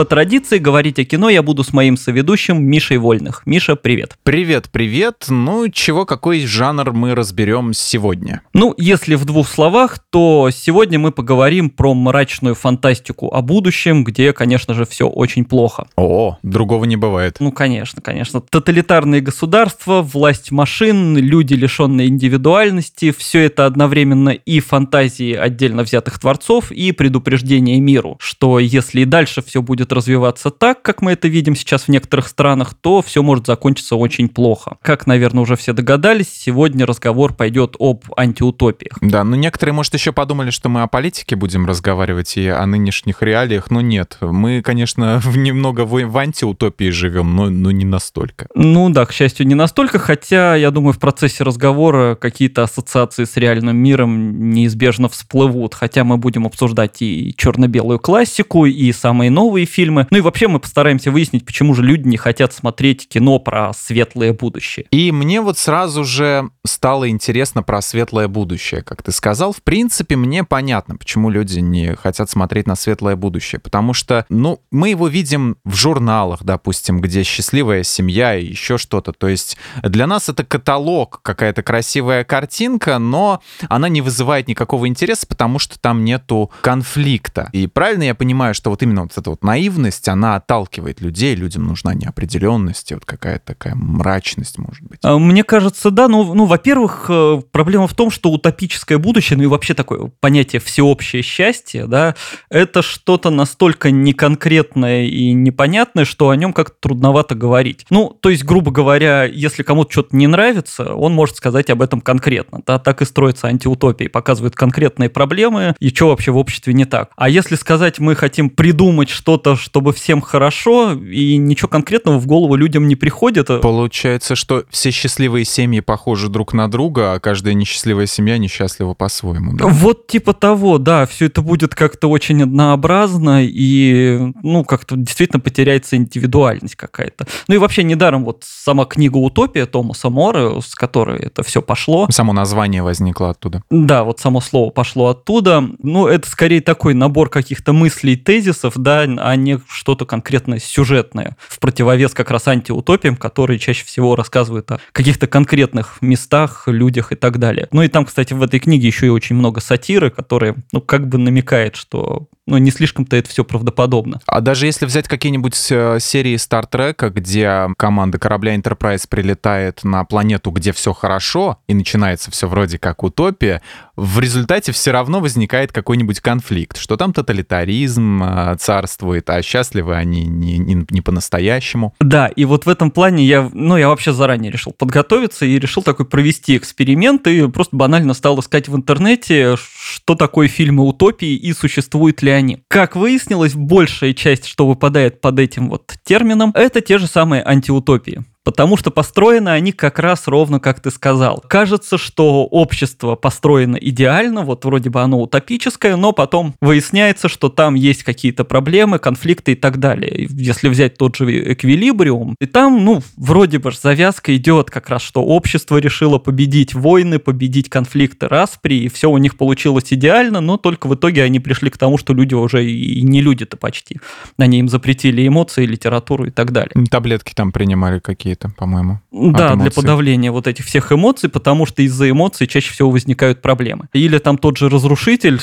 По традиции говорить о кино я буду с моим соведущим Мишей Вольных. Миша, привет. Привет, привет. Ну, чего, какой жанр мы разберем сегодня? Ну, если в двух словах, то сегодня мы поговорим про мрачную фантастику о будущем, где, конечно же, все очень плохо. О, другого не бывает. Ну, конечно, конечно. Тоталитарные государства, власть машин, люди, лишенные индивидуальности, все это одновременно и фантазии отдельно взятых творцов, и предупреждение миру, что если и дальше все будет будет развиваться так, как мы это видим сейчас в некоторых странах, то все может закончиться очень плохо. Как, наверное, уже все догадались, сегодня разговор пойдет об антиутопиях. Да, ну некоторые, может, еще подумали, что мы о политике будем разговаривать и о нынешних реалиях, но нет. Мы, конечно, немного в, в антиутопии живем, но, но не настолько. Ну да, к счастью, не настолько, хотя, я думаю, в процессе разговора какие-то ассоциации с реальным миром неизбежно всплывут, хотя мы будем обсуждать и черно-белую классику, и самые новые фильмы, фильмы. Ну и вообще мы постараемся выяснить, почему же люди не хотят смотреть кино про светлое будущее. И мне вот сразу же стало интересно про светлое будущее, как ты сказал. В принципе, мне понятно, почему люди не хотят смотреть на светлое будущее. Потому что, ну, мы его видим в журналах, допустим, где счастливая семья и еще что-то. То есть для нас это каталог, какая-то красивая картинка, но она не вызывает никакого интереса, потому что там нету конфликта. И правильно я понимаю, что вот именно вот эта вот наивность наивность, она отталкивает людей, людям нужна неопределенность, вот какая-то такая мрачность, может быть. А, мне кажется, да. Ну, ну во-первых, э, проблема в том, что утопическое будущее, ну и вообще такое понятие всеобщее счастье, да, это что-то настолько неконкретное и непонятное, что о нем как-то трудновато говорить. Ну, то есть, грубо говоря, если кому-то что-то не нравится, он может сказать об этом конкретно. Да, так и строится антиутопия, показывают конкретные проблемы и что вообще в обществе не так. А если сказать, мы хотим придумать что-то, чтобы всем хорошо, и ничего конкретного в голову людям не приходит. Получается, что все счастливые семьи похожи друг на друга, а каждая несчастливая семья несчастлива по-своему. Да? Вот типа того, да, все это будет как-то очень однообразно, и, ну, как-то действительно потеряется индивидуальность какая-то. Ну и вообще недаром вот сама книга «Утопия» Томаса Мора, с которой это все пошло. Само название возникло оттуда. Да, вот само слово пошло оттуда. Ну, это скорее такой набор каких-то мыслей, тезисов, да, а не что-то конкретно сюжетное, в противовес как раз антиутопиям, которые чаще всего рассказывают о каких-то конкретных местах, людях и так далее. Ну и там, кстати, в этой книге еще и очень много сатиры, которые, ну, как бы намекает, что ну, не слишком-то это все правдоподобно. А даже если взять какие-нибудь э, серии Star Trek, где команда корабля Enterprise прилетает на планету, где все хорошо, и начинается все вроде как утопия, в результате все равно возникает какой-нибудь конфликт, что там тоталитаризм э, царствует, а счастливы они не, не, не по-настоящему. Да, и вот в этом плане я, ну, я вообще заранее решил подготовиться и решил такой провести эксперимент, и просто банально стал искать в интернете, что такое фильмы утопии и существуют ли они. Как выяснилось, большая часть, что выпадает под этим вот термином, это те же самые антиутопии. Потому что построены они как раз ровно как ты сказал. Кажется, что общество построено идеально, вот вроде бы оно утопическое, но потом выясняется, что там есть какие-то проблемы, конфликты и так далее. Если взять тот же эквилибриум, и там, ну, вроде бы завязка идет как раз, что общество решило победить войны, победить конфликты, распри, и все у них получилось идеально, но только в итоге они пришли к тому, что люди уже и не люди-то почти. Они им запретили эмоции, литературу и так далее. Таблетки там принимали какие какие-то, по-моему. Да, для подавления вот этих всех эмоций, потому что из-за эмоций чаще всего возникают проблемы. Или там тот же разрушитель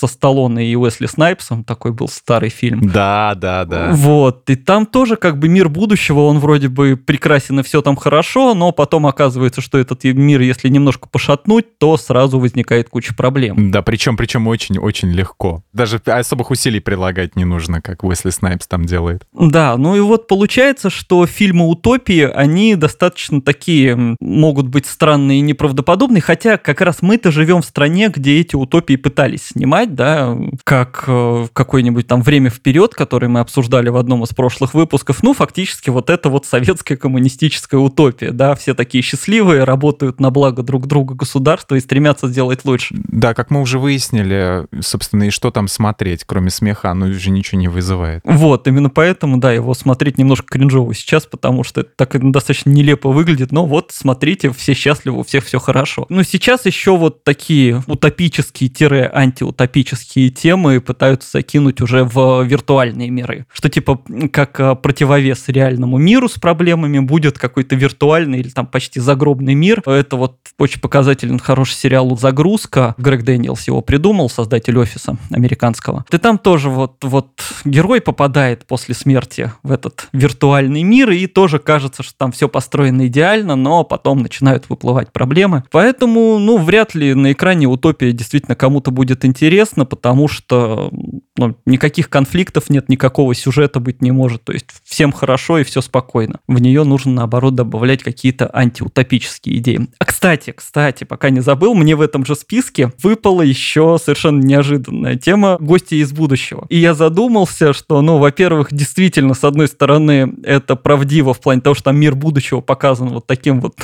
со Сталлоне и Уэсли Снайпсом, такой был старый фильм. Да, да, да. Вот, и там тоже как бы мир будущего, он вроде бы прекрасен и все там хорошо, но потом оказывается, что этот мир, если немножко пошатнуть, то сразу возникает куча проблем. Да, причем, причем очень-очень легко. Даже особых усилий прилагать не нужно, как Уэсли Снайпс там делает. Да, ну и вот получается, что фильмы утопии, они достаточно такие, могут быть странные и неправдоподобные, хотя как раз мы-то живем в стране, где эти утопии пытались снимать, назвать, да, как э, какое-нибудь там время вперед, которое мы обсуждали в одном из прошлых выпусков, ну, фактически вот это вот советская коммунистическая утопия, да, все такие счастливые, работают на благо друг друга государства и стремятся сделать лучше. Да, как мы уже выяснили, собственно, и что там смотреть, кроме смеха, ну, уже ничего не вызывает. Вот, именно поэтому, да, его смотреть немножко кринжово сейчас, потому что это так достаточно нелепо выглядит, но вот, смотрите, все счастливы, у всех все хорошо. Но сейчас еще вот такие утопические-антиутопические темы пытаются закинуть уже в виртуальные миры. Что типа как а, противовес реальному миру с проблемами будет какой-то виртуальный или там почти загробный мир. Это вот очень показательный хороший сериал «Загрузка». Грег Дэниелс его придумал, создатель офиса американского. И там тоже вот, вот герой попадает после смерти в этот виртуальный мир, и тоже кажется, что там все построено идеально, но потом начинают выплывать проблемы. Поэтому, ну, вряд ли на экране утопия действительно кому-то будет интересна, потому что ну, никаких конфликтов нет, никакого сюжета быть не может. То есть всем хорошо и все спокойно. В нее нужно, наоборот, добавлять какие-то антиутопические идеи. А кстати, кстати, пока не забыл, мне в этом же списке выпала еще совершенно неожиданная тема «Гости из будущего». И я задумался, что, ну, во-первых, действительно, с одной стороны, это правдиво в плане того, что там мир будущего показан вот таким вот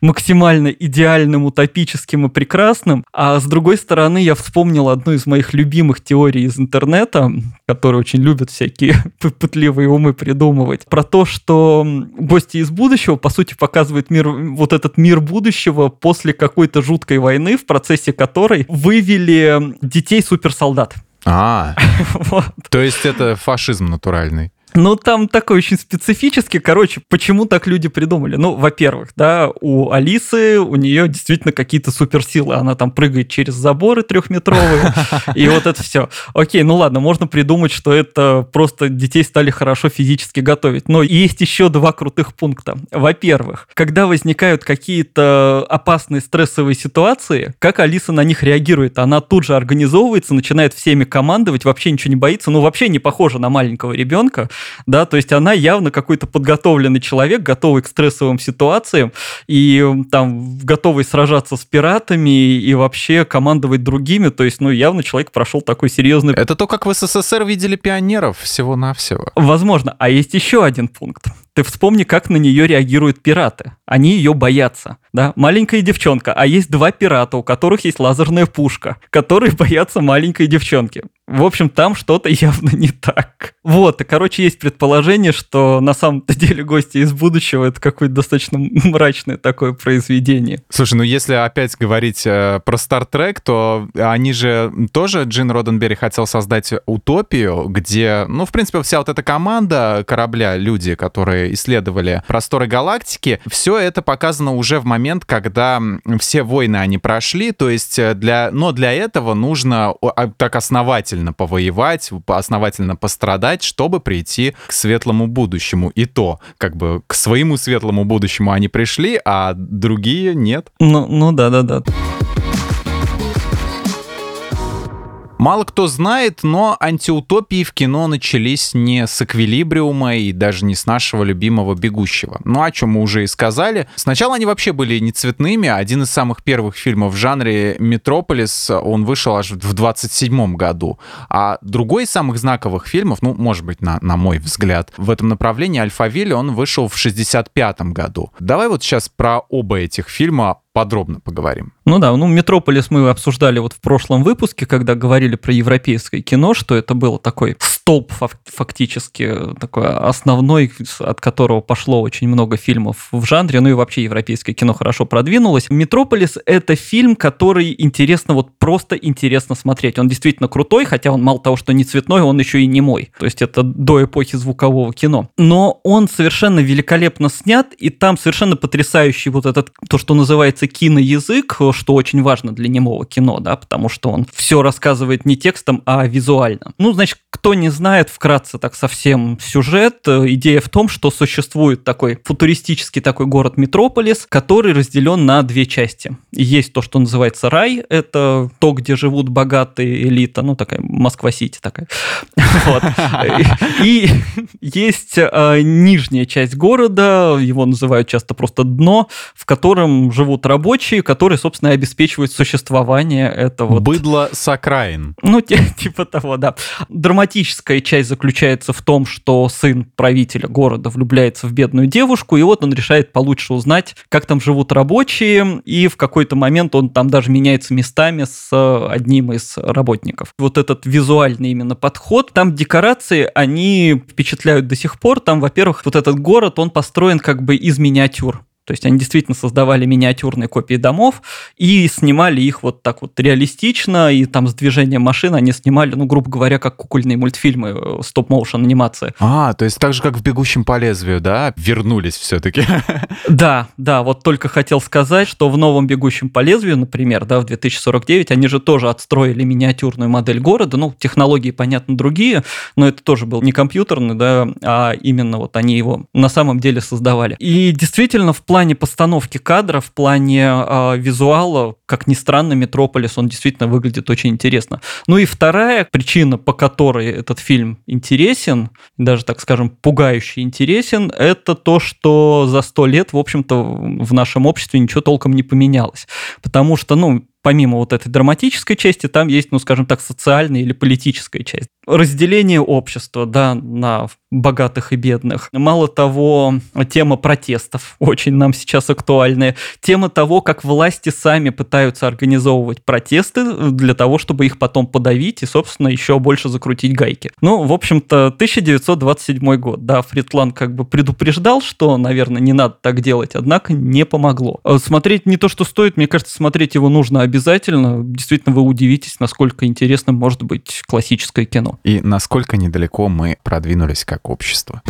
максимально идеальным, утопическим и прекрасным. А с другой стороны, я вспомнил одну из моих любимых теорий из интернета, которые очень любят всякие пытливые умы придумывать, про то, что гости из будущего, по сути, показывают мир, вот этот мир будущего после какой-то жуткой войны, в процессе которой вывели детей суперсолдат. А, вот. то есть это фашизм натуральный. Ну, там такой очень специфический. Короче, почему так люди придумали? Ну, во-первых, да, у Алисы, у нее действительно какие-то суперсилы. Она там прыгает через заборы трехметровые, и вот это все. Окей, ну ладно, можно придумать, что это просто детей стали хорошо физически готовить. Но есть еще два крутых пункта. Во-первых, когда возникают какие-то опасные стрессовые ситуации, как Алиса на них реагирует? Она тут же организовывается, начинает всеми командовать, вообще ничего не боится, ну, вообще не похожа на маленького ребенка, да, то есть она явно какой-то подготовленный человек, готовый к стрессовым ситуациям и там готовый сражаться с пиратами и вообще командовать другими, то есть, ну, явно человек прошел такой серьезный... Это то, как в СССР видели пионеров всего-навсего. Возможно. А есть еще один пункт. Ты вспомни, как на нее реагируют пираты. Они ее боятся. Да? Маленькая девчонка, а есть два пирата, у которых есть лазерная пушка, которые боятся маленькой девчонки. В общем, там что-то явно не так. Вот, и, короче, есть предположение, что на самом-то деле гости из будущего это какое-то достаточно мрачное такое произведение. Слушай, ну если опять говорить э, про Стартрек, то они же тоже, Джин Роденберри хотел создать утопию, где, ну, в принципе, вся вот эта команда корабля, люди, которые исследовали просторы галактики, все это показано уже в момент, когда все войны они прошли, то есть э, для, но для этого нужно а, так основательно основательно повоевать, основательно пострадать, чтобы прийти к светлому будущему. И то, как бы к своему светлому будущему они пришли, а другие нет. Ну, ну да, да, да. Мало кто знает, но антиутопии в кино начались не с эквилибриума и даже не с нашего любимого «Бегущего». Ну, о чем мы уже и сказали. Сначала они вообще были не цветными. Один из самых первых фильмов в жанре «Метрополис», он вышел аж в 27 году. А другой из самых знаковых фильмов, ну, может быть, на, на мой взгляд, в этом направлении «Альфавиль», он вышел в 65 году. Давай вот сейчас про оба этих фильма подробно поговорим. Ну да, ну «Метрополис» мы обсуждали вот в прошлом выпуске, когда говорили про европейское кино, что это было такой столб фактически, такой основной, от которого пошло очень много фильмов в жанре, ну и вообще европейское кино хорошо продвинулось. «Метрополис» — это фильм, который интересно, вот просто интересно смотреть. Он действительно крутой, хотя он мало того, что не цветной, он еще и не мой. То есть это до эпохи звукового кино. Но он совершенно великолепно снят, и там совершенно потрясающий вот этот, то, что называется киноязык, что очень важно для немого кино, да, потому что он все рассказывает не текстом, а визуально. Ну, значит, кто не знает, вкратце так совсем сюжет, идея в том, что существует такой футуристический такой город Метрополис, который разделен на две части. Есть то, что называется рай, это то, где живут богатые элита, ну такая Москва-Сити такая. Вот. И есть э, нижняя часть города, его называют часто просто дно, в котором живут рабочие, которые, собственно, обеспечивают существование этого. Быдло с окраин. Ну, типа того, да. Драматическая часть заключается в том, что сын правителя города влюбляется в бедную девушку, и вот он решает получше узнать, как там живут рабочие, и в какой-то момент он там даже меняется местами с одним из работников. Вот этот визуальный именно подход, там декорации, они впечатляют до сих пор. Там, во-первых, вот этот город, он построен как бы из миниатюр. То есть они действительно создавали миниатюрные копии домов и снимали их вот так вот реалистично, и там с движением машин они снимали, ну, грубо говоря, как кукольные мультфильмы, э, стоп-моушен анимация. А, то есть так же, как в «Бегущем по лезвию», да? Вернулись все-таки. Да, да, вот только хотел сказать, что в новом «Бегущем по лезвию», например, да, в 2049, они же тоже отстроили миниатюрную модель города, ну, технологии, понятно, другие, но это тоже был не компьютерный, да, а именно вот они его на самом деле создавали. И действительно, в плане постановки кадра, в плане э, визуала, как ни странно, Метрополис, он действительно выглядит очень интересно. Ну и вторая причина, по которой этот фильм интересен, даже, так скажем, пугающе интересен, это то, что за сто лет, в общем-то, в нашем обществе ничего толком не поменялось. Потому что, ну, помимо вот этой драматической части, там есть, ну, скажем так, социальная или политическая часть. Разделение общества, да, на богатых и бедных. Мало того, тема протестов очень нам сейчас актуальная. Тема того, как власти сами пытаются организовывать протесты для того, чтобы их потом подавить и, собственно, еще больше закрутить гайки. Ну, в общем-то, 1927 год, да, Фритланд как бы предупреждал, что, наверное, не надо так делать, однако не помогло. Смотреть не то, что стоит, мне кажется, смотреть его нужно обязательно. Действительно, вы удивитесь, насколько интересным может быть классическое кино. И насколько недалеко мы продвинулись как общество.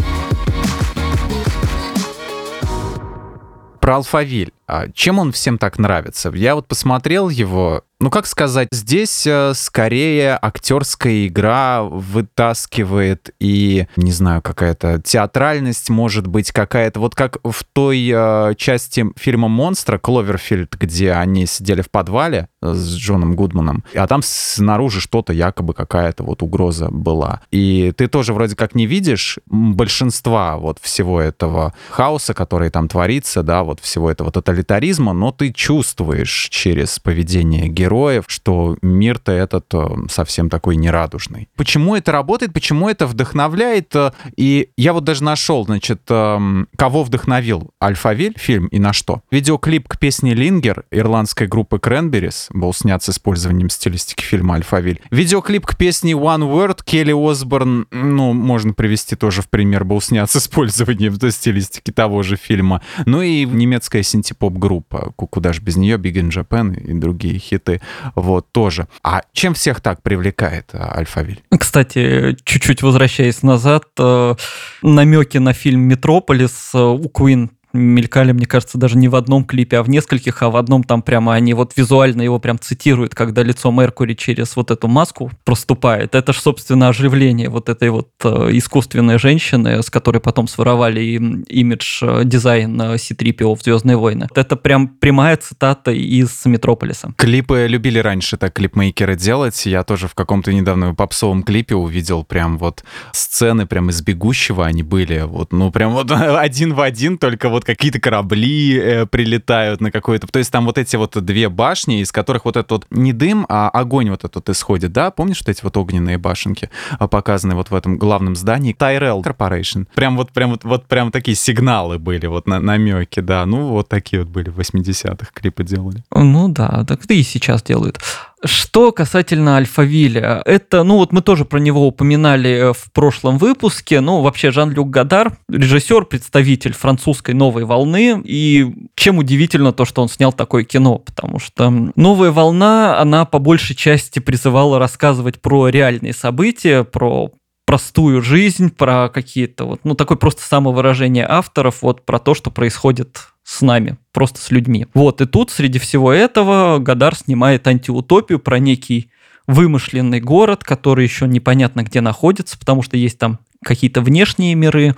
Про Алфавиль. А чем он всем так нравится? Я вот посмотрел его, ну как сказать, здесь э, скорее актерская игра вытаскивает и, не знаю, какая-то театральность, может быть, какая-то, вот как в той э, части фильма «Монстра» Кловерфильд, где они сидели в подвале э, с Джоном Гудманом, а там снаружи что-то якобы какая-то вот угроза была. И ты тоже вроде как не видишь большинства вот всего этого хаоса, который там творится, да, вот всего этого тоталитаризма, но ты чувствуешь через поведение героя, героев, что мир-то этот э, совсем такой нерадужный. Почему это работает, почему это вдохновляет? Э, и я вот даже нашел, значит, эм, кого вдохновил Альфавиль фильм и на что. Видеоклип к песне «Лингер» ирландской группы Cranberries был снят с использованием стилистики фильма «Альфавиль». Видеоклип к песне «One Word» Келли Осборн, ну, можно привести тоже в пример, был снят с использованием стилистики того же фильма. Ну и немецкая синтепоп-группа, куда же без нее, Big in Japan и другие хиты вот, тоже. А чем всех так привлекает э, Альфавиль? Кстати, чуть-чуть возвращаясь назад, э, намеки на фильм «Метрополис» э, у Queen мелькали, мне кажется, даже не в одном клипе, а в нескольких, а в одном там прямо они вот визуально его прям цитируют, когда лицо Меркури через вот эту маску проступает. Это же, собственно, оживление вот этой вот э, искусственной женщины, с которой потом своровали имидж э, дизайн C-3PO в «Звездные войны». Это прям прямая цитата из «Метрополиса». Клипы любили раньше так клипмейкеры делать. Я тоже в каком-то недавно попсовом клипе увидел прям вот сцены прям из «Бегущего» они были. Вот, ну, прям вот один в один, только вот вот какие-то корабли э, прилетают на какой-то... То есть там вот эти вот две башни, из которых вот этот вот не дым, а огонь вот этот исходит, да? Помнишь вот эти вот огненные башенки, а, показанные вот в этом главном здании? Tyrell Corporation. Прям вот, прям вот, вот прям такие сигналы были, вот на, намеки, да. Ну, вот такие вот были в 80-х клипы делали. Ну да, так и сейчас делают. Что касательно Альфавиля, это, ну вот мы тоже про него упоминали э, в прошлом выпуске, ну вообще Жан-Люк Гадар, режиссер, представитель французской новой волны, и чем удивительно то, что он снял такое кино, потому что новая волна, она по большей части призывала рассказывать про реальные события, про простую жизнь, про какие-то вот, ну, такое просто самовыражение авторов, вот про то, что происходит с нами, просто с людьми. Вот, и тут среди всего этого Гадар снимает антиутопию про некий вымышленный город, который еще непонятно где находится, потому что есть там какие-то внешние миры,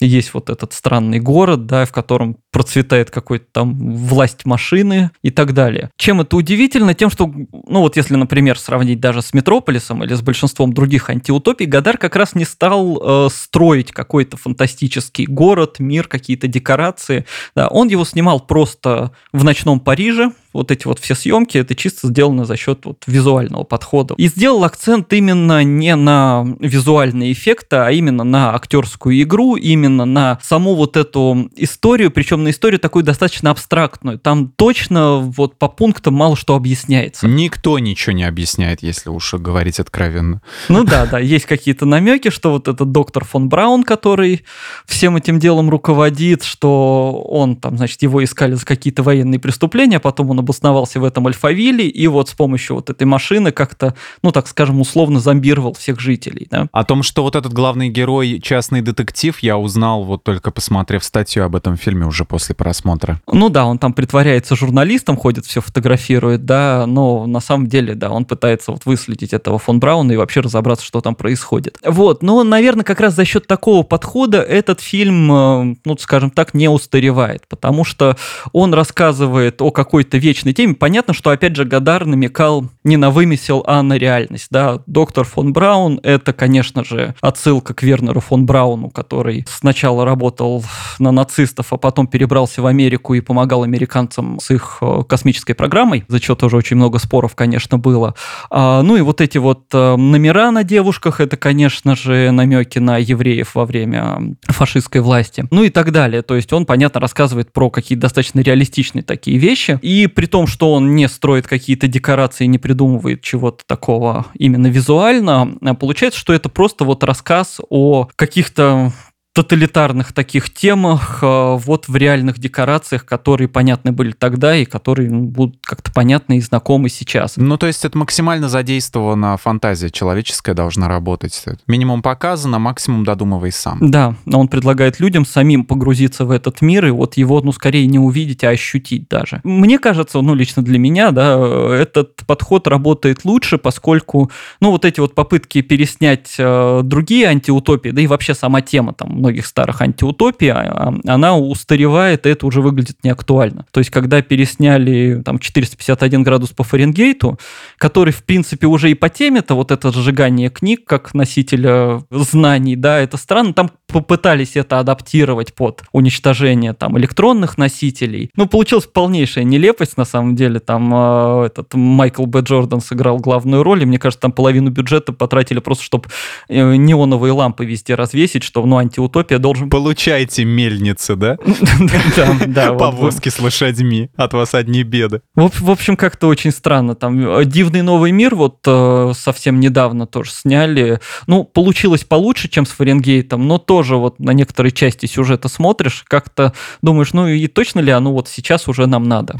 есть вот этот странный город, да, в котором процветает какой-то там власть машины и так далее. Чем это удивительно? Тем, что, ну вот если, например, сравнить даже с Метрополисом или с большинством других антиутопий, Гадар как раз не стал э, строить какой-то фантастический город, мир, какие-то декорации. Да, он его снимал просто в ночном Париже, вот эти вот все съемки, это чисто сделано за счет вот визуального подхода. И сделал акцент именно не на визуальные эффекты, а именно на актерскую игру, именно именно на саму вот эту историю, причем на историю такую достаточно абстрактную. Там точно вот по пунктам мало что объясняется. Никто ничего не объясняет, если уж говорить откровенно. Ну да, да, есть какие-то намеки, что вот этот доктор фон Браун, который всем этим делом руководит, что он там, значит, его искали за какие-то военные преступления, а потом он обосновался в этом Альфавиле, и вот с помощью вот этой машины как-то, ну так скажем, условно зомбировал всех жителей. Да? О том, что вот этот главный герой частный детектив, я узнал узнал, вот только посмотрев статью об этом фильме уже после просмотра. Ну да, он там притворяется журналистом, ходит, все фотографирует, да, но на самом деле, да, он пытается вот выследить этого фон Брауна и вообще разобраться, что там происходит. Вот, но, наверное, как раз за счет такого подхода этот фильм, э, ну, скажем так, не устаревает, потому что он рассказывает о какой-то вечной теме. Понятно, что, опять же, Гадар намекал не на вымысел, а на реальность, да. Доктор фон Браун — это, конечно же, отсылка к Вернеру фон Брауну, который с сначала работал на нацистов, а потом перебрался в Америку и помогал американцам с их э, космической программой, за что тоже очень много споров, конечно, было. А, ну и вот эти вот э, номера на девушках, это, конечно же, намеки на евреев во время фашистской власти. Ну и так далее. То есть он, понятно, рассказывает про какие-то достаточно реалистичные такие вещи. И при том, что он не строит какие-то декорации, не придумывает чего-то такого именно визуально, получается, что это просто вот рассказ о каких-то тоталитарных таких темах, э, вот в реальных декорациях, которые понятны были тогда и которые ну, будут как-то понятны и знакомы сейчас. Ну, то есть это максимально задействована фантазия человеческая должна работать. Минимум показано, максимум додумывай сам. Да, но он предлагает людям самим погрузиться в этот мир и вот его, ну, скорее не увидеть, а ощутить даже. Мне кажется, ну, лично для меня, да, этот подход работает лучше, поскольку, ну, вот эти вот попытки переснять э, другие антиутопии, да и вообще сама тема там многих старых антиутопий, а, а, она устаревает, и это уже выглядит неактуально. То есть, когда пересняли там 451 градус по Фаренгейту, который, в принципе, уже и по теме-то, вот это сжигание книг как носителя знаний, да, это странно, там попытались это адаптировать под уничтожение там электронных носителей. Ну, получилась полнейшая нелепость, на самом деле, там э, этот Майкл Б. Джордан сыграл главную роль, и мне кажется, там половину бюджета потратили просто, чтобы э, неоновые лампы везде развесить, что, ну, антиутопия утопия должен... Получайте мельницы, да? Повозки с лошадьми, от вас одни беды. В общем, как-то очень странно. Там э, «Дивный новый мир» вот э, совсем недавно тоже сняли. Ну, получилось получше, чем с Фаренгейтом, но тоже вот на некоторые части сюжета смотришь, как-то думаешь, ну и точно ли оно вот сейчас уже нам надо?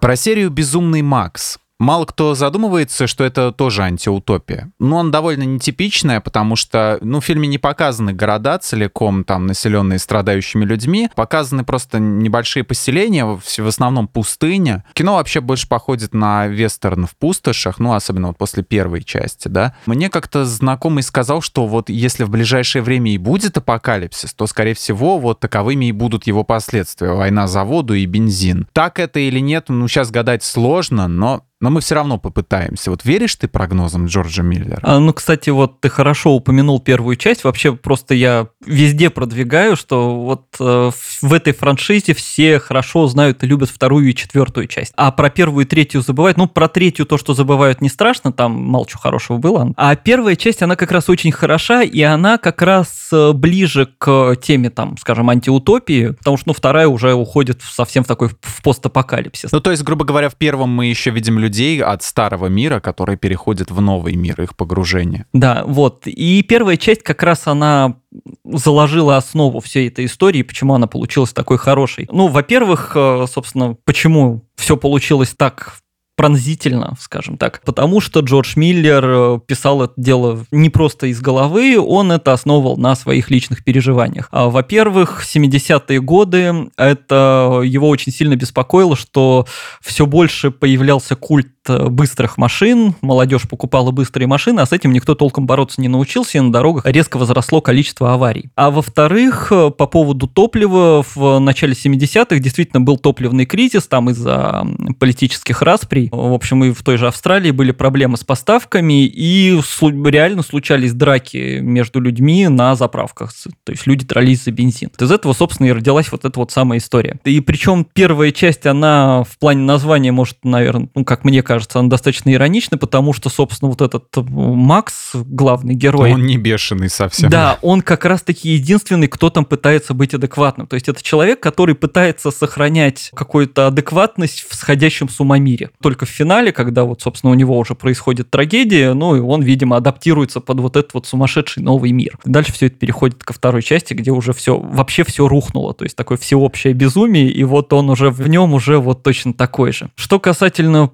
Про серию «Безумный Макс». Мало кто задумывается, что это тоже антиутопия. Ну, он довольно нетипичная, потому что, ну, в фильме не показаны города целиком, там, населенные страдающими людьми. Показаны просто небольшие поселения, в основном пустыня. Кино вообще больше походит на вестерн в пустошах, ну, особенно вот после первой части, да. Мне как-то знакомый сказал, что вот если в ближайшее время и будет апокалипсис, то, скорее всего, вот таковыми и будут его последствия. Война за воду и бензин. Так это или нет, ну, сейчас гадать сложно, но но мы все равно попытаемся. Вот веришь ты прогнозам Джорджа Миллера? А, ну, кстати, вот ты хорошо упомянул первую часть. Вообще просто я везде продвигаю, что вот э, в этой франшизе все хорошо знают и любят вторую и четвертую часть. А про первую и третью забывают. Ну, про третью то, что забывают, не страшно, там чего хорошего было. А первая часть, она как раз очень хороша, и она как раз э, ближе к теме, там, скажем, антиутопии, потому что, ну, вторая уже уходит совсем в такой в постапокалипсис. Ну, то есть, грубо говоря, в первом мы еще видим людей, от старого мира, которые переходят в новый мир, их погружение. Да, вот. И первая часть как раз она заложила основу всей этой истории, почему она получилась такой хорошей. Ну, во-первых, э, собственно, почему все получилось так пронзительно, скажем так, потому что Джордж Миллер э, писал это дело не просто из головы, он это основывал на своих личных переживаниях. А, во-первых, 70-е годы это его очень сильно беспокоило, что все больше появлялся культ быстрых машин, молодежь покупала быстрые машины, а с этим никто толком бороться не научился, и на дорогах резко возросло количество аварий. А во-вторых, э, по поводу топлива, в начале 70-х действительно был топливный кризис, там из-за политических расприй. В общем, и в той же Австралии были проблемы с поставками, и реально случались драки между людьми на заправках. То есть люди дрались за бензин. Из этого, собственно, и родилась вот эта вот самая история. И причем первая часть, она в плане названия, может, наверное, ну, как мне кажется, она достаточно иронична, потому что, собственно, вот этот э, Макс, главный герой... Он не бешеный совсем. Да, он как раз-таки единственный, кто там пытается быть адекватным. То есть это человек, который пытается сохранять какую-то адекватность в сходящем с ума мире. Только в финале, когда вот, собственно, у него уже происходит трагедия, ну, и он, видимо, адаптируется под вот этот вот сумасшедший новый мир. Дальше все это переходит ко второй части, где уже все, вообще все рухнуло. То есть такое всеобщее безумие, и вот он уже в нем уже вот точно такой же. Что касательно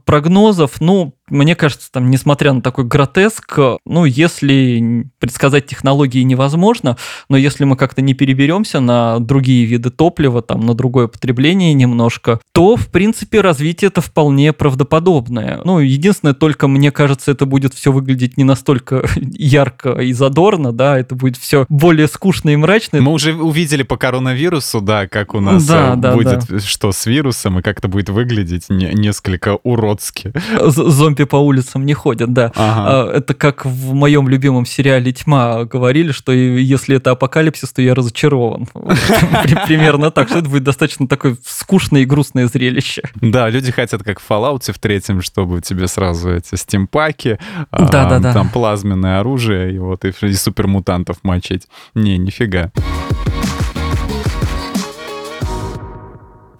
прогнозов, ну, мне кажется, там, несмотря на такой гротеск, ну, если предсказать технологии невозможно, но если мы как-то не переберемся на другие виды топлива, там, на другое потребление немножко, то, в принципе, развитие это вполне правдоподобное. Ну, единственное, только мне кажется, это будет все выглядеть не настолько ярко и задорно, да, это будет все более скучно и мрачно. Мы уже увидели по коронавирусу, да, как у нас да, э, да, будет да. что с вирусом и как это будет выглядеть не, несколько уродски. Зомби принципе, по улицам не ходят, да. Ага. А, это как в моем любимом сериале «Тьма» говорили, что если это апокалипсис, то я разочарован. Примерно так, что это будет достаточно такое скучное и грустное зрелище. Да, люди хотят, как в Fallout в третьем, чтобы тебе сразу эти стимпаки, а, там плазменное оружие, и вот и супермутантов мочить. Не, нифига.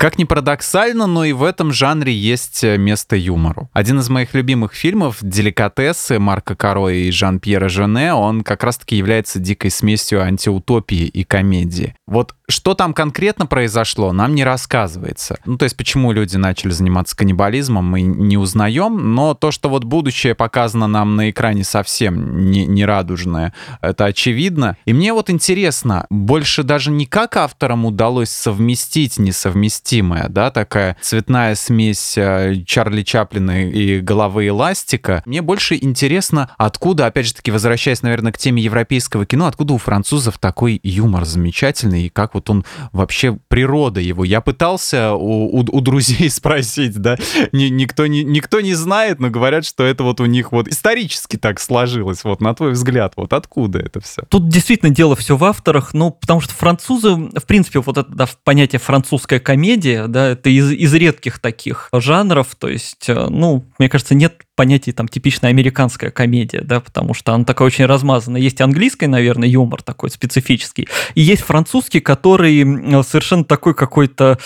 Как ни парадоксально, но и в этом жанре есть э, место юмору. Один из моих любимых фильмов «Деликатесы» Марка Каро и Жан-Пьера Жене, он как раз-таки является дикой смесью антиутопии и комедии. Вот что там конкретно произошло, нам не рассказывается. Ну, то есть, почему люди начали заниматься каннибализмом, мы не узнаем, но то, что вот будущее показано нам на экране совсем не, не радужное, это очевидно. И мне вот интересно, больше даже не как авторам удалось совместить несовместимое, да, такая цветная смесь э, Чарли Чаплина и головы эластика. Мне больше интересно, откуда, опять же таки, возвращаясь, наверное, к теме европейского кино, откуда у французов такой юмор замечательный, и как вот он вообще природа его. Я пытался у, у, у друзей спросить, да, Ни, никто, не, никто не знает, но говорят, что это вот у них вот исторически так сложилось. Вот на твой взгляд, вот откуда это все? Тут действительно дело все в авторах, ну, потому что французы, в принципе, вот это да, понятие французская комедия, да, это из, из редких таких жанров, то есть, э, ну, мне кажется, нет понятия там типичная американская комедия, да, потому что она такая очень размазанная. Есть английский, наверное, юмор такой специфический, и есть французский, который совершенно такой какой-то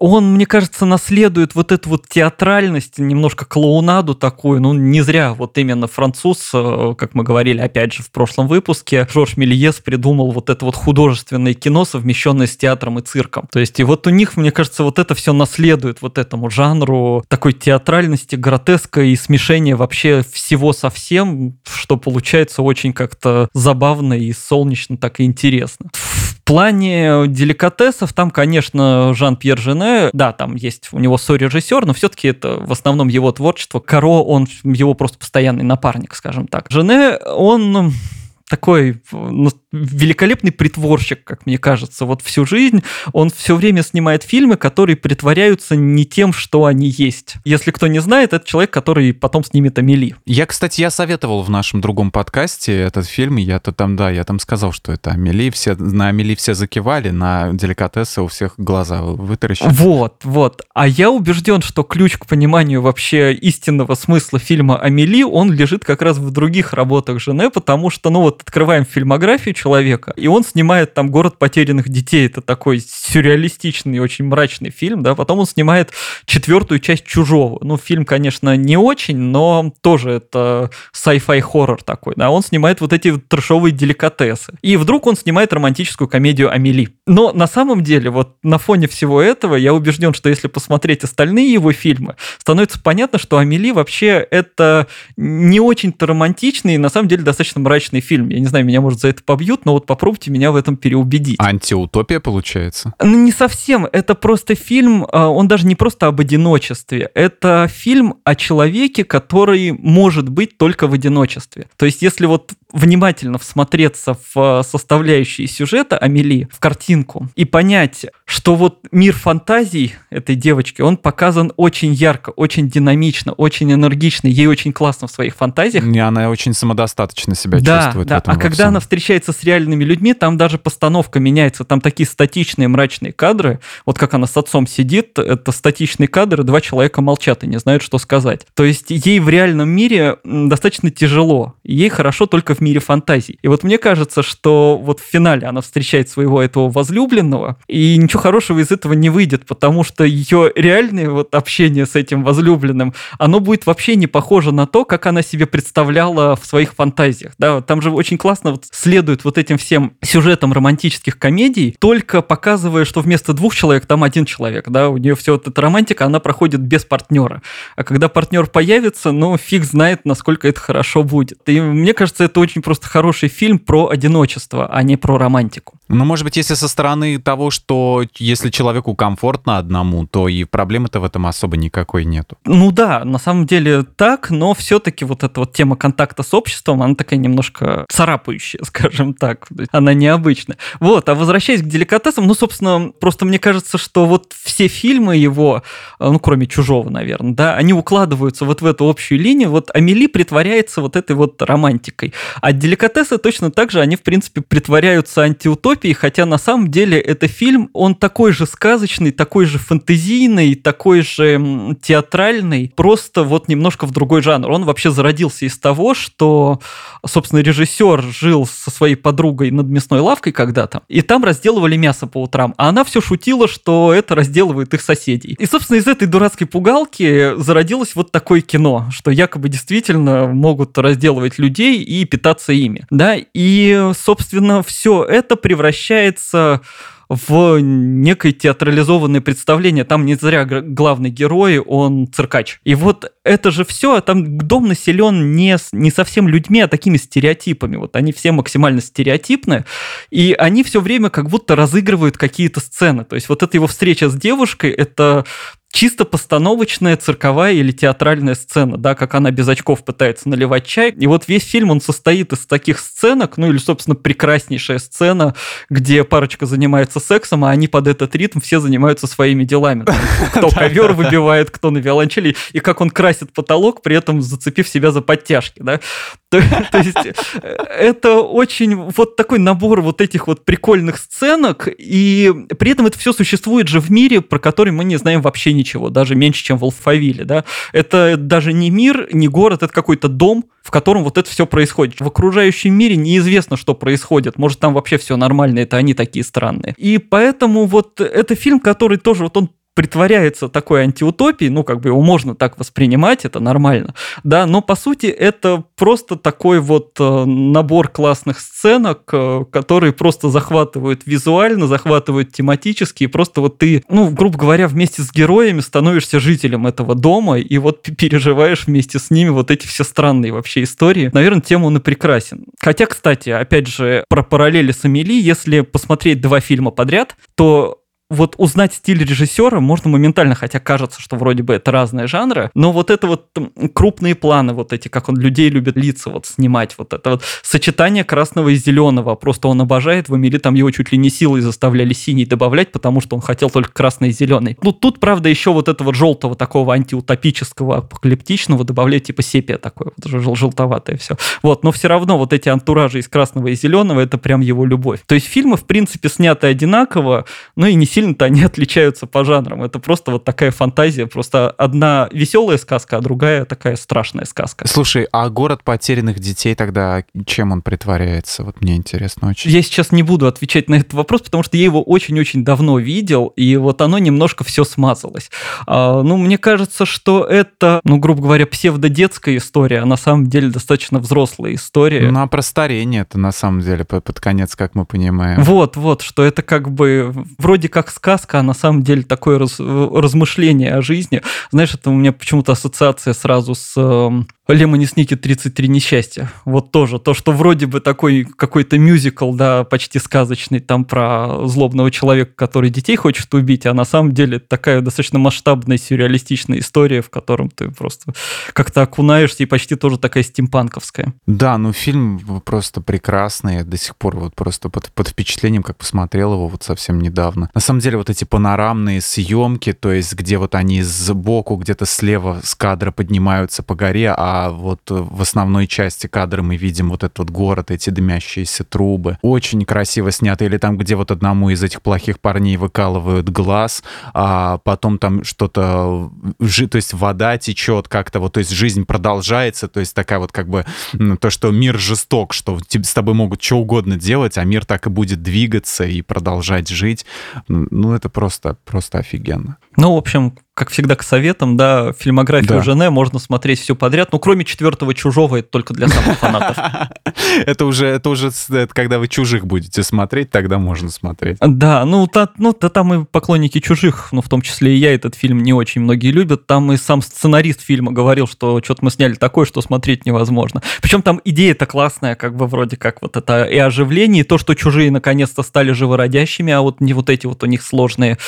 он, мне кажется, наследует вот эту вот театральность, немножко клоунаду такую. Ну, не зря вот именно француз, э, как мы говорили, опять же, в прошлом выпуске, Жорж Мельес придумал вот это вот художественное кино, совмещенное с театром и цирком. То есть и вот у них, мне кажется, вот это все наследует вот этому жанру такой театральности, гротеска и смешения вообще всего со всем, что получается очень как-то забавно и солнечно, так и интересно. В плане деликатесов там, конечно, Жан-Пьер Жене, да, там есть у него сорежиссер, но все-таки это в основном его творчество. Каро, он его просто постоянный напарник, скажем так. Жене, он такой ну, великолепный притворщик, как мне кажется, вот всю жизнь. Он все время снимает фильмы, которые притворяются не тем, что они есть. Если кто не знает, это человек, который потом снимет Амели. Я, кстати, я советовал в нашем другом подкасте этот фильм, я-то там, да, я там сказал, что это Амели, все, на Амели все закивали, на деликатесы у всех глаза вытаращили. Вот, вот. А я убежден, что ключ к пониманию вообще истинного смысла фильма Амели, он лежит как раз в других работах Жене, потому что, ну вот, открываем фильмографию человека, и он снимает там «Город потерянных детей». Это такой сюрреалистичный, очень мрачный фильм, да. Потом он снимает четвертую часть «Чужого». Ну, фильм, конечно, не очень, но тоже это sci-fi хоррор такой, да. Он снимает вот эти трешовые деликатесы. И вдруг он снимает романтическую комедию «Амели». Но на самом деле, вот на фоне всего этого, я убежден, что если посмотреть остальные его фильмы, становится понятно, что «Амели» вообще это не очень-то романтичный на самом деле достаточно мрачный фильм. Я не знаю, меня, может, за это побьют, но вот попробуйте меня в этом переубедить. Антиутопия получается? Ну, не совсем. Это просто фильм, а, он даже не просто об одиночестве. Это фильм о человеке, который может быть только в одиночестве. То есть, если вот внимательно всмотреться в составляющие сюжета Амели, в картинку, и понять, что вот мир фантазий этой девочки, он показан очень ярко, очень динамично, очень энергично, ей очень классно в своих фантазиях. И она очень самодостаточно себя да, чувствует да. А когда она встречается с реальными людьми, там даже постановка меняется, там такие статичные мрачные кадры, вот как она с отцом сидит, это статичные кадры, два человека молчат и не знают, что сказать. То есть ей в реальном мире достаточно тяжело, ей хорошо только в мире фантазий. И вот мне кажется, что вот в финале она встречает своего этого возлюбленного, и ничего хорошего из этого не выйдет, потому что ее реальное вот общение с этим возлюбленным, оно будет вообще не похоже на то, как она себе представляла в своих фантазиях. Да, там же очень классно вот следует вот этим всем сюжетам романтических комедий, только показывая, что вместо двух человек там один человек, да, у нее все вот эта романтика, она проходит без партнера. А когда партнер появится, ну, фиг знает, насколько это хорошо будет. И мне кажется, это очень просто хороший фильм про одиночество, а не про романтику. Ну, может быть, если со стороны того, что если человеку комфортно одному, то и проблемы-то в этом особо никакой нету. Ну да, на самом деле так, но все-таки вот эта вот тема контакта с обществом, она такая немножко царапающая, скажем так. Она необычная. Вот, а возвращаясь к деликатесам, ну, собственно, просто мне кажется, что вот все фильмы его, ну, кроме «Чужого», наверное, да, они укладываются вот в эту общую линию. Вот Амели притворяется вот этой вот романтикой. А деликатесы точно так же, они, в принципе, притворяются антиутопией, утопии, хотя на самом деле это фильм, он такой же сказочный, такой же фэнтезийный, такой же театральный, просто вот немножко в другой жанр. Он вообще зародился из того, что, собственно, режиссер жил со своей подругой над мясной лавкой когда-то, и там разделывали мясо по утрам, а она все шутила, что это разделывает их соседей. И, собственно, из этой дурацкой пугалки зародилось вот такое кино, что якобы действительно могут разделывать людей и питаться ими. Да, и, собственно, все это превращается превращается в некое театрализованное представление. Там не зря главный герой, он циркач. И вот это же все, а там дом населен не, не совсем людьми, а такими стереотипами. Вот они все максимально стереотипны, и они все время как будто разыгрывают какие-то сцены. То есть вот эта его встреча с девушкой, это чисто постановочная цирковая или театральная сцена, да, как она без очков пытается наливать чай. И вот весь фильм, он состоит из таких сценок, ну или, собственно, прекраснейшая сцена, где парочка занимается сексом, а они под этот ритм все занимаются своими делами. Там, кто ковер выбивает, кто на виолончели, и как он красит потолок, при этом зацепив себя за подтяжки, да. То, то есть э, это очень вот такой набор вот этих вот прикольных сценок, и при этом это все существует же в мире, про который мы не знаем вообще ничего, даже меньше, чем в Алфавиле, да. Это даже не мир, не город, это какой-то дом, в котором вот это все происходит. В окружающем мире неизвестно, что происходит. Может, там вообще все нормально, это они такие странные. И поэтому вот это фильм, который тоже, вот он притворяется такой антиутопией, ну, как бы его можно так воспринимать, это нормально, да, но по сути это просто такой вот э, набор классных сценок, э, которые просто захватывают визуально, захватывают тематически, и просто вот ты, ну, грубо говоря, вместе с героями становишься жителем этого дома, и вот переживаешь вместе с ними вот эти все странные вообще истории. Наверное, тем он и прекрасен. Хотя, кстати, опять же, про параллели с Амели, если посмотреть два фильма подряд, то вот узнать стиль режиссера можно моментально, хотя кажется, что вроде бы это разные жанры, но вот это вот крупные планы, вот эти, как он людей любит лица вот снимать, вот это вот сочетание красного и зеленого, просто он обожает, в Эмили там его чуть ли не силой заставляли синий добавлять, потому что он хотел только красный и зеленый. Ну, тут, правда, еще вот этого желтого такого антиутопического, апокалиптичного добавлять типа сепия такое, вот уже желтоватое все. Вот, но все равно вот эти антуражи из красного и зеленого, это прям его любовь. То есть фильмы, в принципе, сняты одинаково, но и не сильно сильно-то они отличаются по жанрам. Это просто вот такая фантазия, просто одна веселая сказка, а другая такая страшная сказка. Слушай, а город потерянных детей тогда чем он притворяется? Вот мне интересно очень. Я сейчас не буду отвечать на этот вопрос, потому что я его очень-очень давно видел, и вот оно немножко все смазалось. А, ну, мне кажется, что это, ну, грубо говоря, псевдодетская история, а на самом деле достаточно взрослая история. Ну, а про старение это на самом деле под конец, как мы понимаем. Вот, вот, что это как бы вроде как сказка, а на самом деле такое раз, размышление о жизни. Знаешь, это у меня почему-то ассоциация сразу с эм, Лемони Сникет 33 несчастья. Вот тоже. То, что вроде бы такой какой-то мюзикл, да, почти сказочный, там про злобного человека, который детей хочет убить, а на самом деле такая достаточно масштабная сюрреалистичная история, в котором ты просто как-то окунаешься и почти тоже такая стимпанковская. Да, ну фильм просто прекрасный. Я до сих пор вот просто под, под впечатлением, как посмотрел его вот совсем недавно. На самом деле вот эти панорамные съемки, то есть где вот они сбоку, где-то слева с кадра поднимаются по горе, а а вот в основной части кадра мы видим вот этот вот город, эти дымящиеся трубы. Очень красиво снято. Или там, где вот одному из этих плохих парней выкалывают глаз, а потом там что-то, то есть вода течет как-то, вот, то есть жизнь продолжается, то есть такая вот как бы то, что мир жесток, что с тобой могут что угодно делать, а мир так и будет двигаться и продолжать жить. Ну, это просто, просто офигенно. Ну, в общем, как всегда, к советам, да, фильмографию да. Жене можно смотреть все подряд, ну, кроме четвертого «Чужого», это только для самых фанатов. Это уже, это уже когда вы «Чужих» будете смотреть, тогда можно смотреть. Да, ну, та, ну да, там и поклонники «Чужих», ну, в том числе и я, этот фильм не очень многие любят. Там и сам сценарист фильма говорил, что что-то мы сняли такое, что смотреть невозможно. Причем там идея-то классная, как бы вроде как вот это и оживление, и то, что «Чужие» наконец-то стали живородящими, а вот не вот эти вот у них сложные.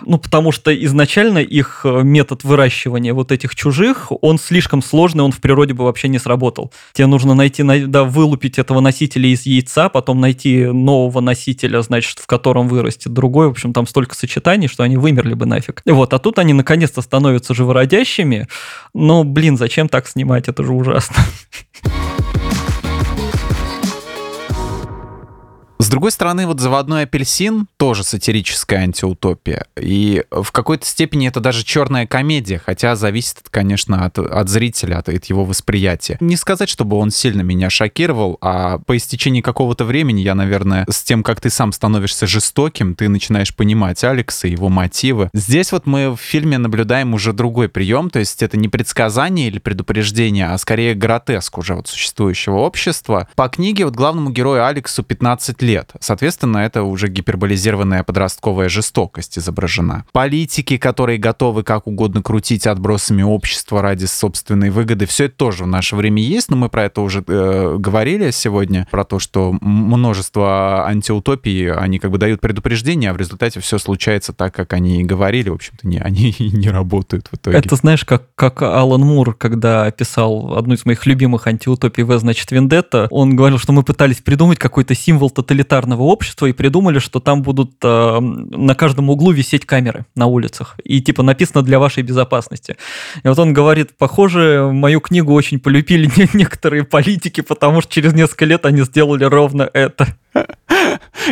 Ну, потому что изначально их Э, метод выращивания вот этих чужих, он слишком сложный, он в природе бы вообще не сработал. Тебе нужно найти, да, вылупить этого носителя из яйца, потом найти нового носителя, значит, в котором вырастет другой. В общем, там столько сочетаний, что они вымерли бы нафиг. Вот, а тут они наконец-то становятся живородящими. Но, блин, зачем так снимать? Это же ужасно. С другой стороны, вот «Заводной апельсин» тоже сатирическая антиутопия. И в какой-то степени это даже черная комедия, хотя зависит, конечно, от, от зрителя, от, от его восприятия. Не сказать, чтобы он сильно меня шокировал, а по истечении какого-то времени я, наверное, с тем, как ты сам становишься жестоким, ты начинаешь понимать Алекса, его мотивы. Здесь вот мы в фильме наблюдаем уже другой прием, то есть это не предсказание или предупреждение, а скорее гротеск уже вот существующего общества. По книге вот главному герою Алексу 15 лет лет. Соответственно, это уже гиперболизированная подростковая жестокость изображена. Политики, которые готовы как угодно крутить отбросами общества ради собственной выгоды, все это тоже в наше время есть, но мы про это уже э, говорили сегодня, про то, что множество антиутопий, они как бы дают предупреждение, а в результате все случается так, как они и говорили. В общем-то, не, они не работают в итоге. Это знаешь, как, как Алан Мур, когда писал одну из моих любимых антиутопий «В, значит, Вендетта», он говорил, что мы пытались придумать какой-то символ тоталитаризма тоталитарного общества и придумали, что там будут э, на каждом углу висеть камеры на улицах. И типа написано для вашей безопасности. И вот он говорит, похоже, мою книгу очень полюбили некоторые политики, потому что через несколько лет они сделали ровно это.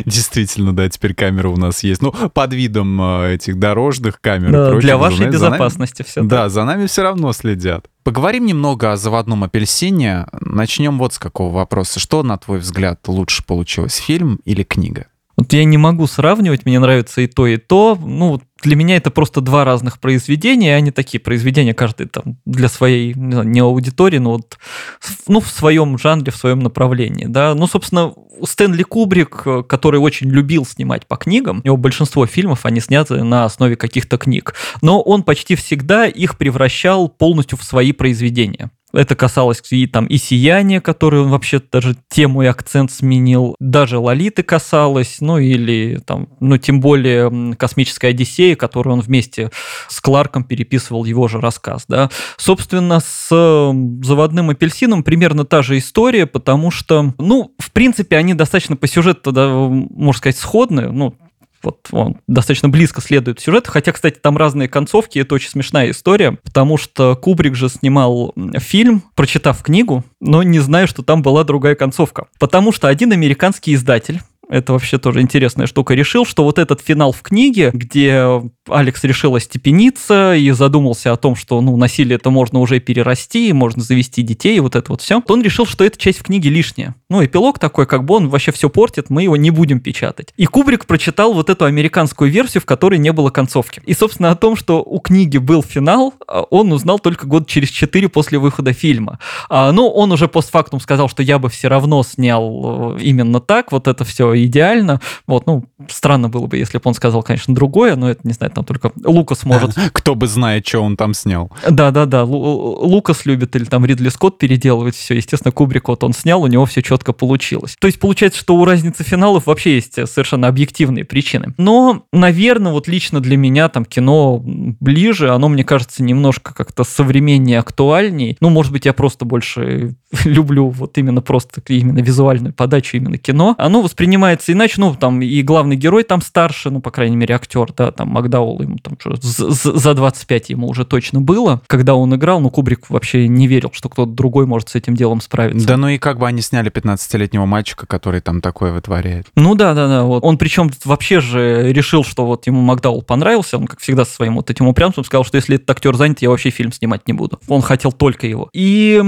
Действительно, да, теперь камера у нас есть. Ну, под видом э, этих дорожных камер. Да, прочего, для вашей безопасности все. Да, за нами все равно следят. Поговорим немного о заводном апельсине. Начнем вот с какого вопроса. Что, на твой взгляд, лучше получилось, фильм или книга? Вот я не могу сравнивать, мне нравится и то, и то. Ну, для меня это просто два разных произведения, они такие произведения, каждый там для своей, не, знаю, не аудитории, но вот ну, в своем жанре, в своем направлении. Да? Ну, собственно, Стэнли Кубрик, который очень любил снимать по книгам, у него большинство фильмов, они сняты на основе каких-то книг, но он почти всегда их превращал полностью в свои произведения. Это касалось и там и сияния, которое он вообще даже тему и акцент сменил, даже Лолиты касалось, ну или там, ну тем более космическая Одиссея, которую он вместе с Кларком переписывал его же рассказ, да. Собственно, с заводным апельсином примерно та же история, потому что, ну, в принципе, они достаточно по сюжету, да, можно сказать, сходны, ну, вот он достаточно близко следует сюжету, хотя, кстати, там разные концовки, это очень смешная история, потому что Кубрик же снимал фильм, прочитав книгу, но не зная, что там была другая концовка. Потому что один американский издатель это вообще тоже интересная штука, решил, что вот этот финал в книге, где Алекс решил остепениться и задумался о том, что ну, насилие это можно уже перерасти, можно завести детей, и вот это вот все, то он решил, что эта часть в книге лишняя. Ну, эпилог такой, как бы он вообще все портит, мы его не будем печатать. И Кубрик прочитал вот эту американскую версию, в которой не было концовки. И, собственно, о том, что у книги был финал, а, он узнал только год через четыре после выхода фильма. А, ну, он уже постфактум сказал, что я бы все равно снял э, именно так, вот это все идеально. Вот, ну, странно было бы, если бы он сказал, конечно, другое, но это, не знаю, там только Лукас может... Кто бы знает, что он там снял. Да-да-да, Лукас любит или там Ридли Скотт переделывать все. Естественно, Кубрик вот он снял, у него все четко получилось. То есть получается, что у разницы финалов вообще есть совершенно объективные причины. Но, наверное, вот лично для меня там кино ближе, оно, мне кажется, немножко как-то современнее, актуальней. Ну, может быть, я просто больше люблю вот именно просто именно визуальную подачу именно кино. Оно воспринимается иначе, ну, там и главный герой там старше, ну, по крайней мере, актер, да, там Макдаул ему там за 25 ему уже точно было, когда он играл, но Кубрик вообще не верил, что кто-то другой может с этим делом справиться. Да ну и как бы они сняли 15-летнего мальчика, который там такое вытворяет. Ну да, да, да. Вот. Он причем вообще же решил, что вот ему Макдаул понравился, он как всегда со своим вот этим упрямством сказал, что если этот актер занят, я вообще фильм снимать не буду. Он хотел только его. И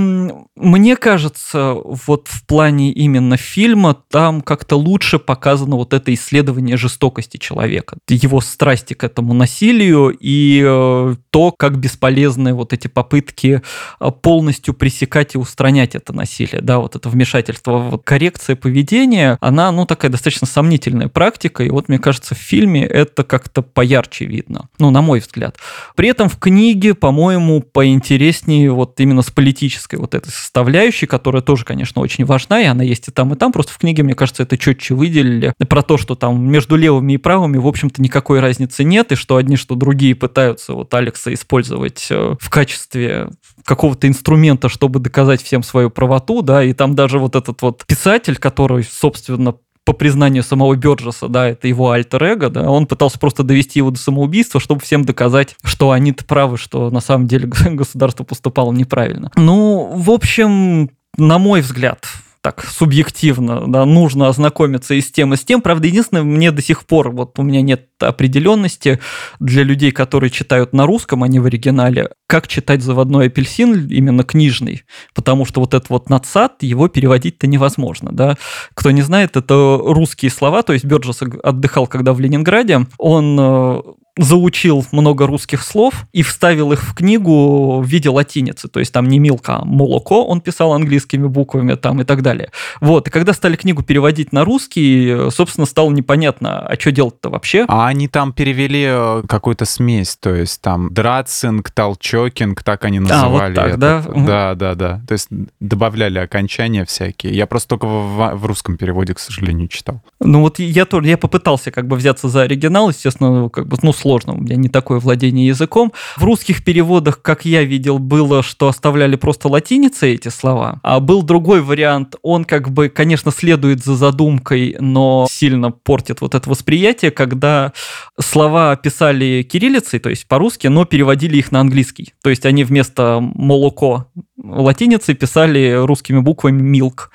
мне кажется, вот в плане именно фильма там как-то лучше показано вот это исследование жестокости человека, его страсти к этому насилию и э, то, как бесполезны вот эти попытки э, полностью пресекать и устранять это насилие, да, вот это вмешательство. Вот коррекция поведения, она, ну, такая достаточно сомнительная практика, и вот, мне кажется, в фильме это как-то поярче видно, ну, на мой взгляд. При этом в книге, по-моему, поинтереснее вот именно с политической вот этой составляющей, которая тоже, конечно, очень важна, и она есть и там, и там, просто в книге, мне кажется, это четче выделили, про то, что там между левыми и правыми, в общем-то, никакой разницы нет, и что одни, что другие пытаются вот Алекса использовать э, в качестве какого-то инструмента, чтобы доказать всем свою правоту, да, и там даже вот этот вот писатель, который, собственно, по признанию самого Бёрджеса, да, это его альтер-эго, да, он пытался просто довести его до самоубийства, чтобы всем доказать, что они-то правы, что на самом деле государство поступало неправильно. Ну, в общем, на мой взгляд, так субъективно, да, нужно ознакомиться и с тем, и с тем. Правда, единственное, мне до сих пор, вот у меня нет определенности для людей, которые читают на русском, а не в оригинале, как читать «Заводной апельсин» именно книжный, потому что вот этот вот надсад, его переводить-то невозможно, да. Кто не знает, это русские слова, то есть Бёрджес отдыхал когда в Ленинграде, он э, заучил много русских слов и вставил их в книгу в виде латиницы. То есть там не Милка, а молоко он писал английскими буквами там и так далее. Вот. И когда стали книгу переводить на русский, собственно, стало непонятно, а что делать-то вообще. А они там перевели э, какую-то смесь, то есть там драцинг, толчокинг, так они называли. А, вот так, да? Да, да, да. То есть добавляли окончания всякие. Я просто только в, в русском переводе, к сожалению, читал. Ну вот я тоже, я попытался как бы взяться за оригинал, естественно, как бы, ну, сложно, у меня не такое владение языком. В русских переводах, как я видел, было, что оставляли просто латиницей эти слова, а был другой вариант, он как бы, конечно, следует за задумкой, но сильно портит вот это восприятие, когда слова писали кириллицей, то есть по-русски, но переводили их на английский. То есть они вместо молоко латиницей писали русскими буквами milk.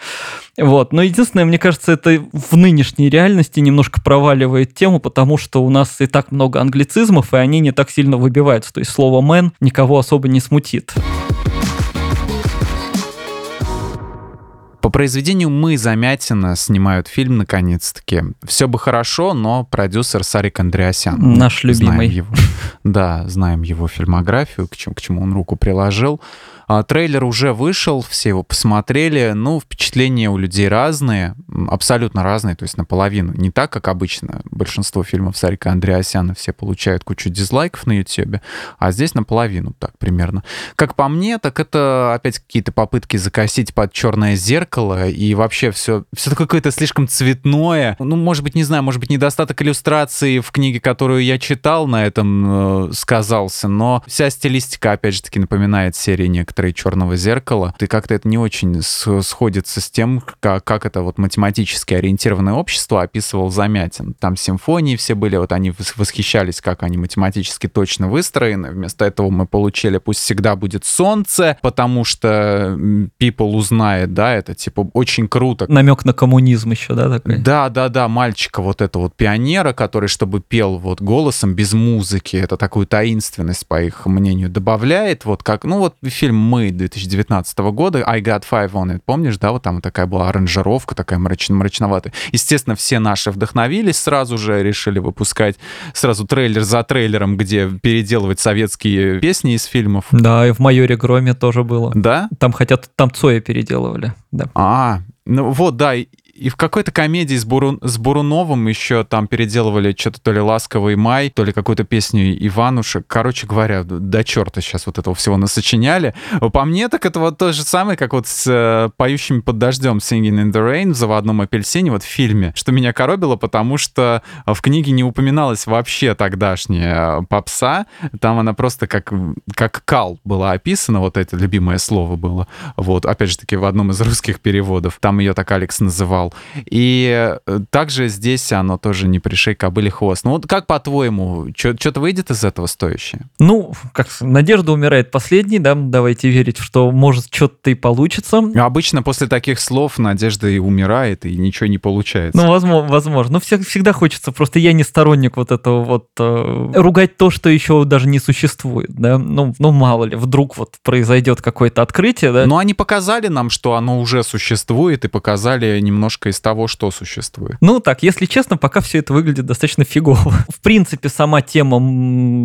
Вот. Но единственное, мне кажется, это в нынешней реальности немножко проваливает тему, потому что у нас и так много англицизмов, и они не так сильно выбиваются. То есть слово «man» никого особо не смутит. По произведению «Мы» Замятина снимают фильм, наконец-таки. Все бы хорошо, но продюсер Сарик Андреасян. Наш любимый. Знаем его, да, знаем его фильмографию, к чему, к чему он руку приложил. А, трейлер уже вышел, все его посмотрели. Ну, впечатления у людей разные, абсолютно разные, то есть наполовину. Не так, как обычно большинство фильмов Сарика Андреасяна все получают кучу дизлайков на YouTube, а здесь наполовину так примерно. Как по мне, так это опять какие-то попытки закосить под черное зеркало, и вообще все, все какое-то слишком цветное. Ну, может быть, не знаю, может быть, недостаток иллюстрации в книге, которую я читал, на этом э, сказался, но вся стилистика, опять же таки, напоминает серии некоторых и черного зеркала, ты как-то это не очень сходится с тем, как, как это вот математически ориентированное общество описывал Замятин. Там симфонии все были, вот они восхищались, как они математически точно выстроены. Вместо этого мы получили «Пусть всегда будет солнце», потому что people узнает, да, это типа очень круто. Намек на коммунизм еще, да, такой? Да, да, да, мальчика вот этого вот пионера, который, чтобы пел вот голосом без музыки, это такую таинственность, по их мнению, добавляет. Вот как, ну вот фильм «Мы» 2019 года, I Got Five on It, помнишь, да, вот там такая была аранжировка, такая мрачно мрачноватая. Естественно, все наши вдохновились, сразу же решили выпускать сразу трейлер за трейлером, где переделывать советские песни из фильмов. Да, и в «Майоре Громе» тоже было. Да? Там хотят, там Цоя переделывали, да. А, ну вот, да, и в какой-то комедии с, Буру... с Буруновым еще там переделывали что-то то ли «Ласковый май», то ли какую-то песню Ивануша. Короче говоря, до черта сейчас вот этого всего насочиняли. По мне, так это вот то же самое, как вот с э, «Поющими под дождем» «Singing in the Rain» в «Заводном апельсине» вот в фильме, что меня коробило, потому что в книге не упоминалась вообще тогдашняя э, попса. Там она просто как, как кал была описана, вот это любимое слово было. Вот, опять же таки, в одном из русских переводов. Там ее так Алекс называл. И э, также здесь оно тоже не пришей кобыли хвост. Ну вот как по-твоему, что-то выйдет из этого стоящее? Ну, как надежда умирает последней, да, давайте верить, что может что-то и получится. Обычно после таких слов надежда и умирает, и ничего не получается. Ну, возможно, возможно. Но всег, всегда хочется, просто я не сторонник вот этого вот э, ругать то, что еще даже не существует, да, ну, ну мало ли, вдруг вот произойдет какое-то открытие, да. Но они показали нам, что оно уже существует, и показали немножко немножко из того, что существует. Ну так, если честно, пока все это выглядит достаточно фигово. В принципе, сама тема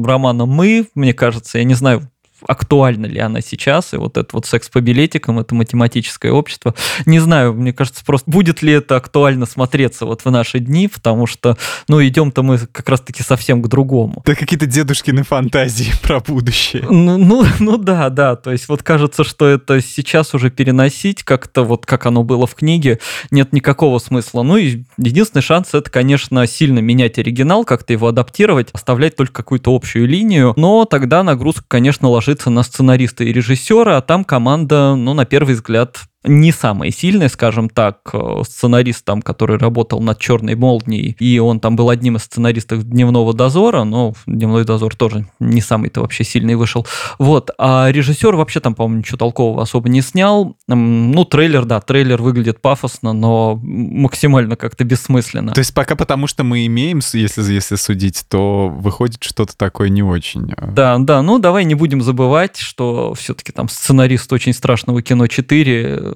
романа «Мы», мне кажется, я не знаю, актуальна ли она сейчас, и вот это вот секс по билетикам, это математическое общество. Не знаю, мне кажется, просто будет ли это актуально смотреться вот в наши дни, потому что, ну, идем-то мы как раз-таки совсем к другому. Да какие-то дедушкины фантазии про будущее. Ну, ну, ну да, да, то есть вот кажется, что это сейчас уже переносить как-то вот как оно было в книге, нет никакого смысла. Ну и единственный шанс это, конечно, сильно менять оригинал, как-то его адаптировать, оставлять только какую-то общую линию, но тогда нагрузка, конечно, ложится ложится на сценариста и режиссера, а там команда, ну, на первый взгляд, не самый сильный, скажем так, э, сценарист там, который работал над «Черной молнией», и он там был одним из сценаристов «Дневного дозора», но «Дневной дозор» тоже не самый-то вообще сильный вышел. Вот, а режиссер вообще там, по-моему, ничего толкового особо не снял. Ну, трейлер, да, трейлер выглядит пафосно, но максимально как-то бессмысленно. То есть пока потому, что мы имеем, если, если судить, то выходит что-то такое не очень. А. Да, да, ну давай не будем забывать, что все-таки там сценарист очень страшного кино 4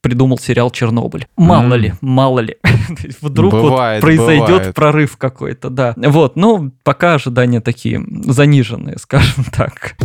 придумал сериал «Чернобыль». Мало mm. ли, мало ли. Вдруг бывает, вот произойдет бывает. прорыв какой-то, да. Вот, ну, пока ожидания такие заниженные, скажем так.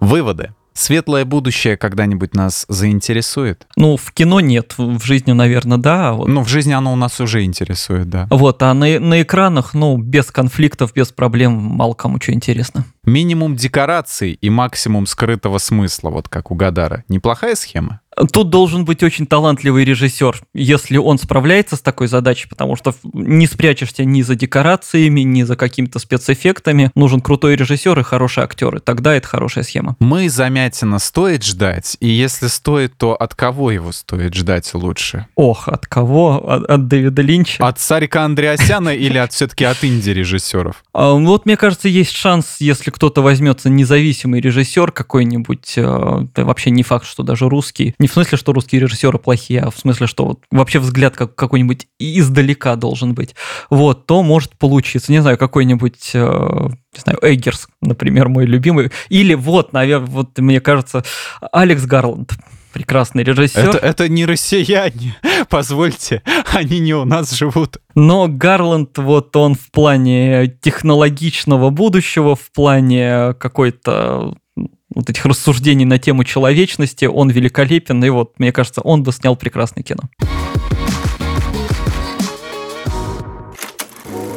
Выводы. Светлое будущее когда-нибудь нас заинтересует? Ну, в кино нет, в жизни, наверное, да. Вот. Ну, в жизни оно у нас уже интересует, да. Вот, а на, на экранах, ну, без конфликтов, без проблем, мало кому что интересно. Минимум декораций и максимум скрытого смысла, вот как у Гадара. Неплохая схема? Тут должен быть очень талантливый режиссер, если он справляется с такой задачей, потому что не спрячешься ни за декорациями, ни за какими-то спецэффектами. Нужен крутой режиссер и хорошие актеры. Тогда это хорошая схема. Мы Замятина стоит ждать, и если стоит, то от кого его стоит ждать лучше? Ох, от кого? От, от Дэвида Линча? От Сарика Андреасяна или от все-таки от инди-режиссеров? А, вот мне кажется, есть шанс, если кто-то возьмется независимый режиссер какой-нибудь, э, вообще не факт, что даже русский, не в смысле, что русские режиссеры плохие, а в смысле, что вот вообще взгляд как какой-нибудь издалека должен быть, вот, то может получиться, не знаю, какой-нибудь, э, не знаю, Эггерс, например, мой любимый, или вот, наверное, вот мне кажется, Алекс Гарланд, прекрасный режиссер. Это, это не россияне, позвольте, они не у нас живут. Но Гарланд, вот он в плане технологичного будущего, в плане какой-то вот этих рассуждений на тему человечности, он великолепен, и вот, мне кажется, он бы снял прекрасное кино.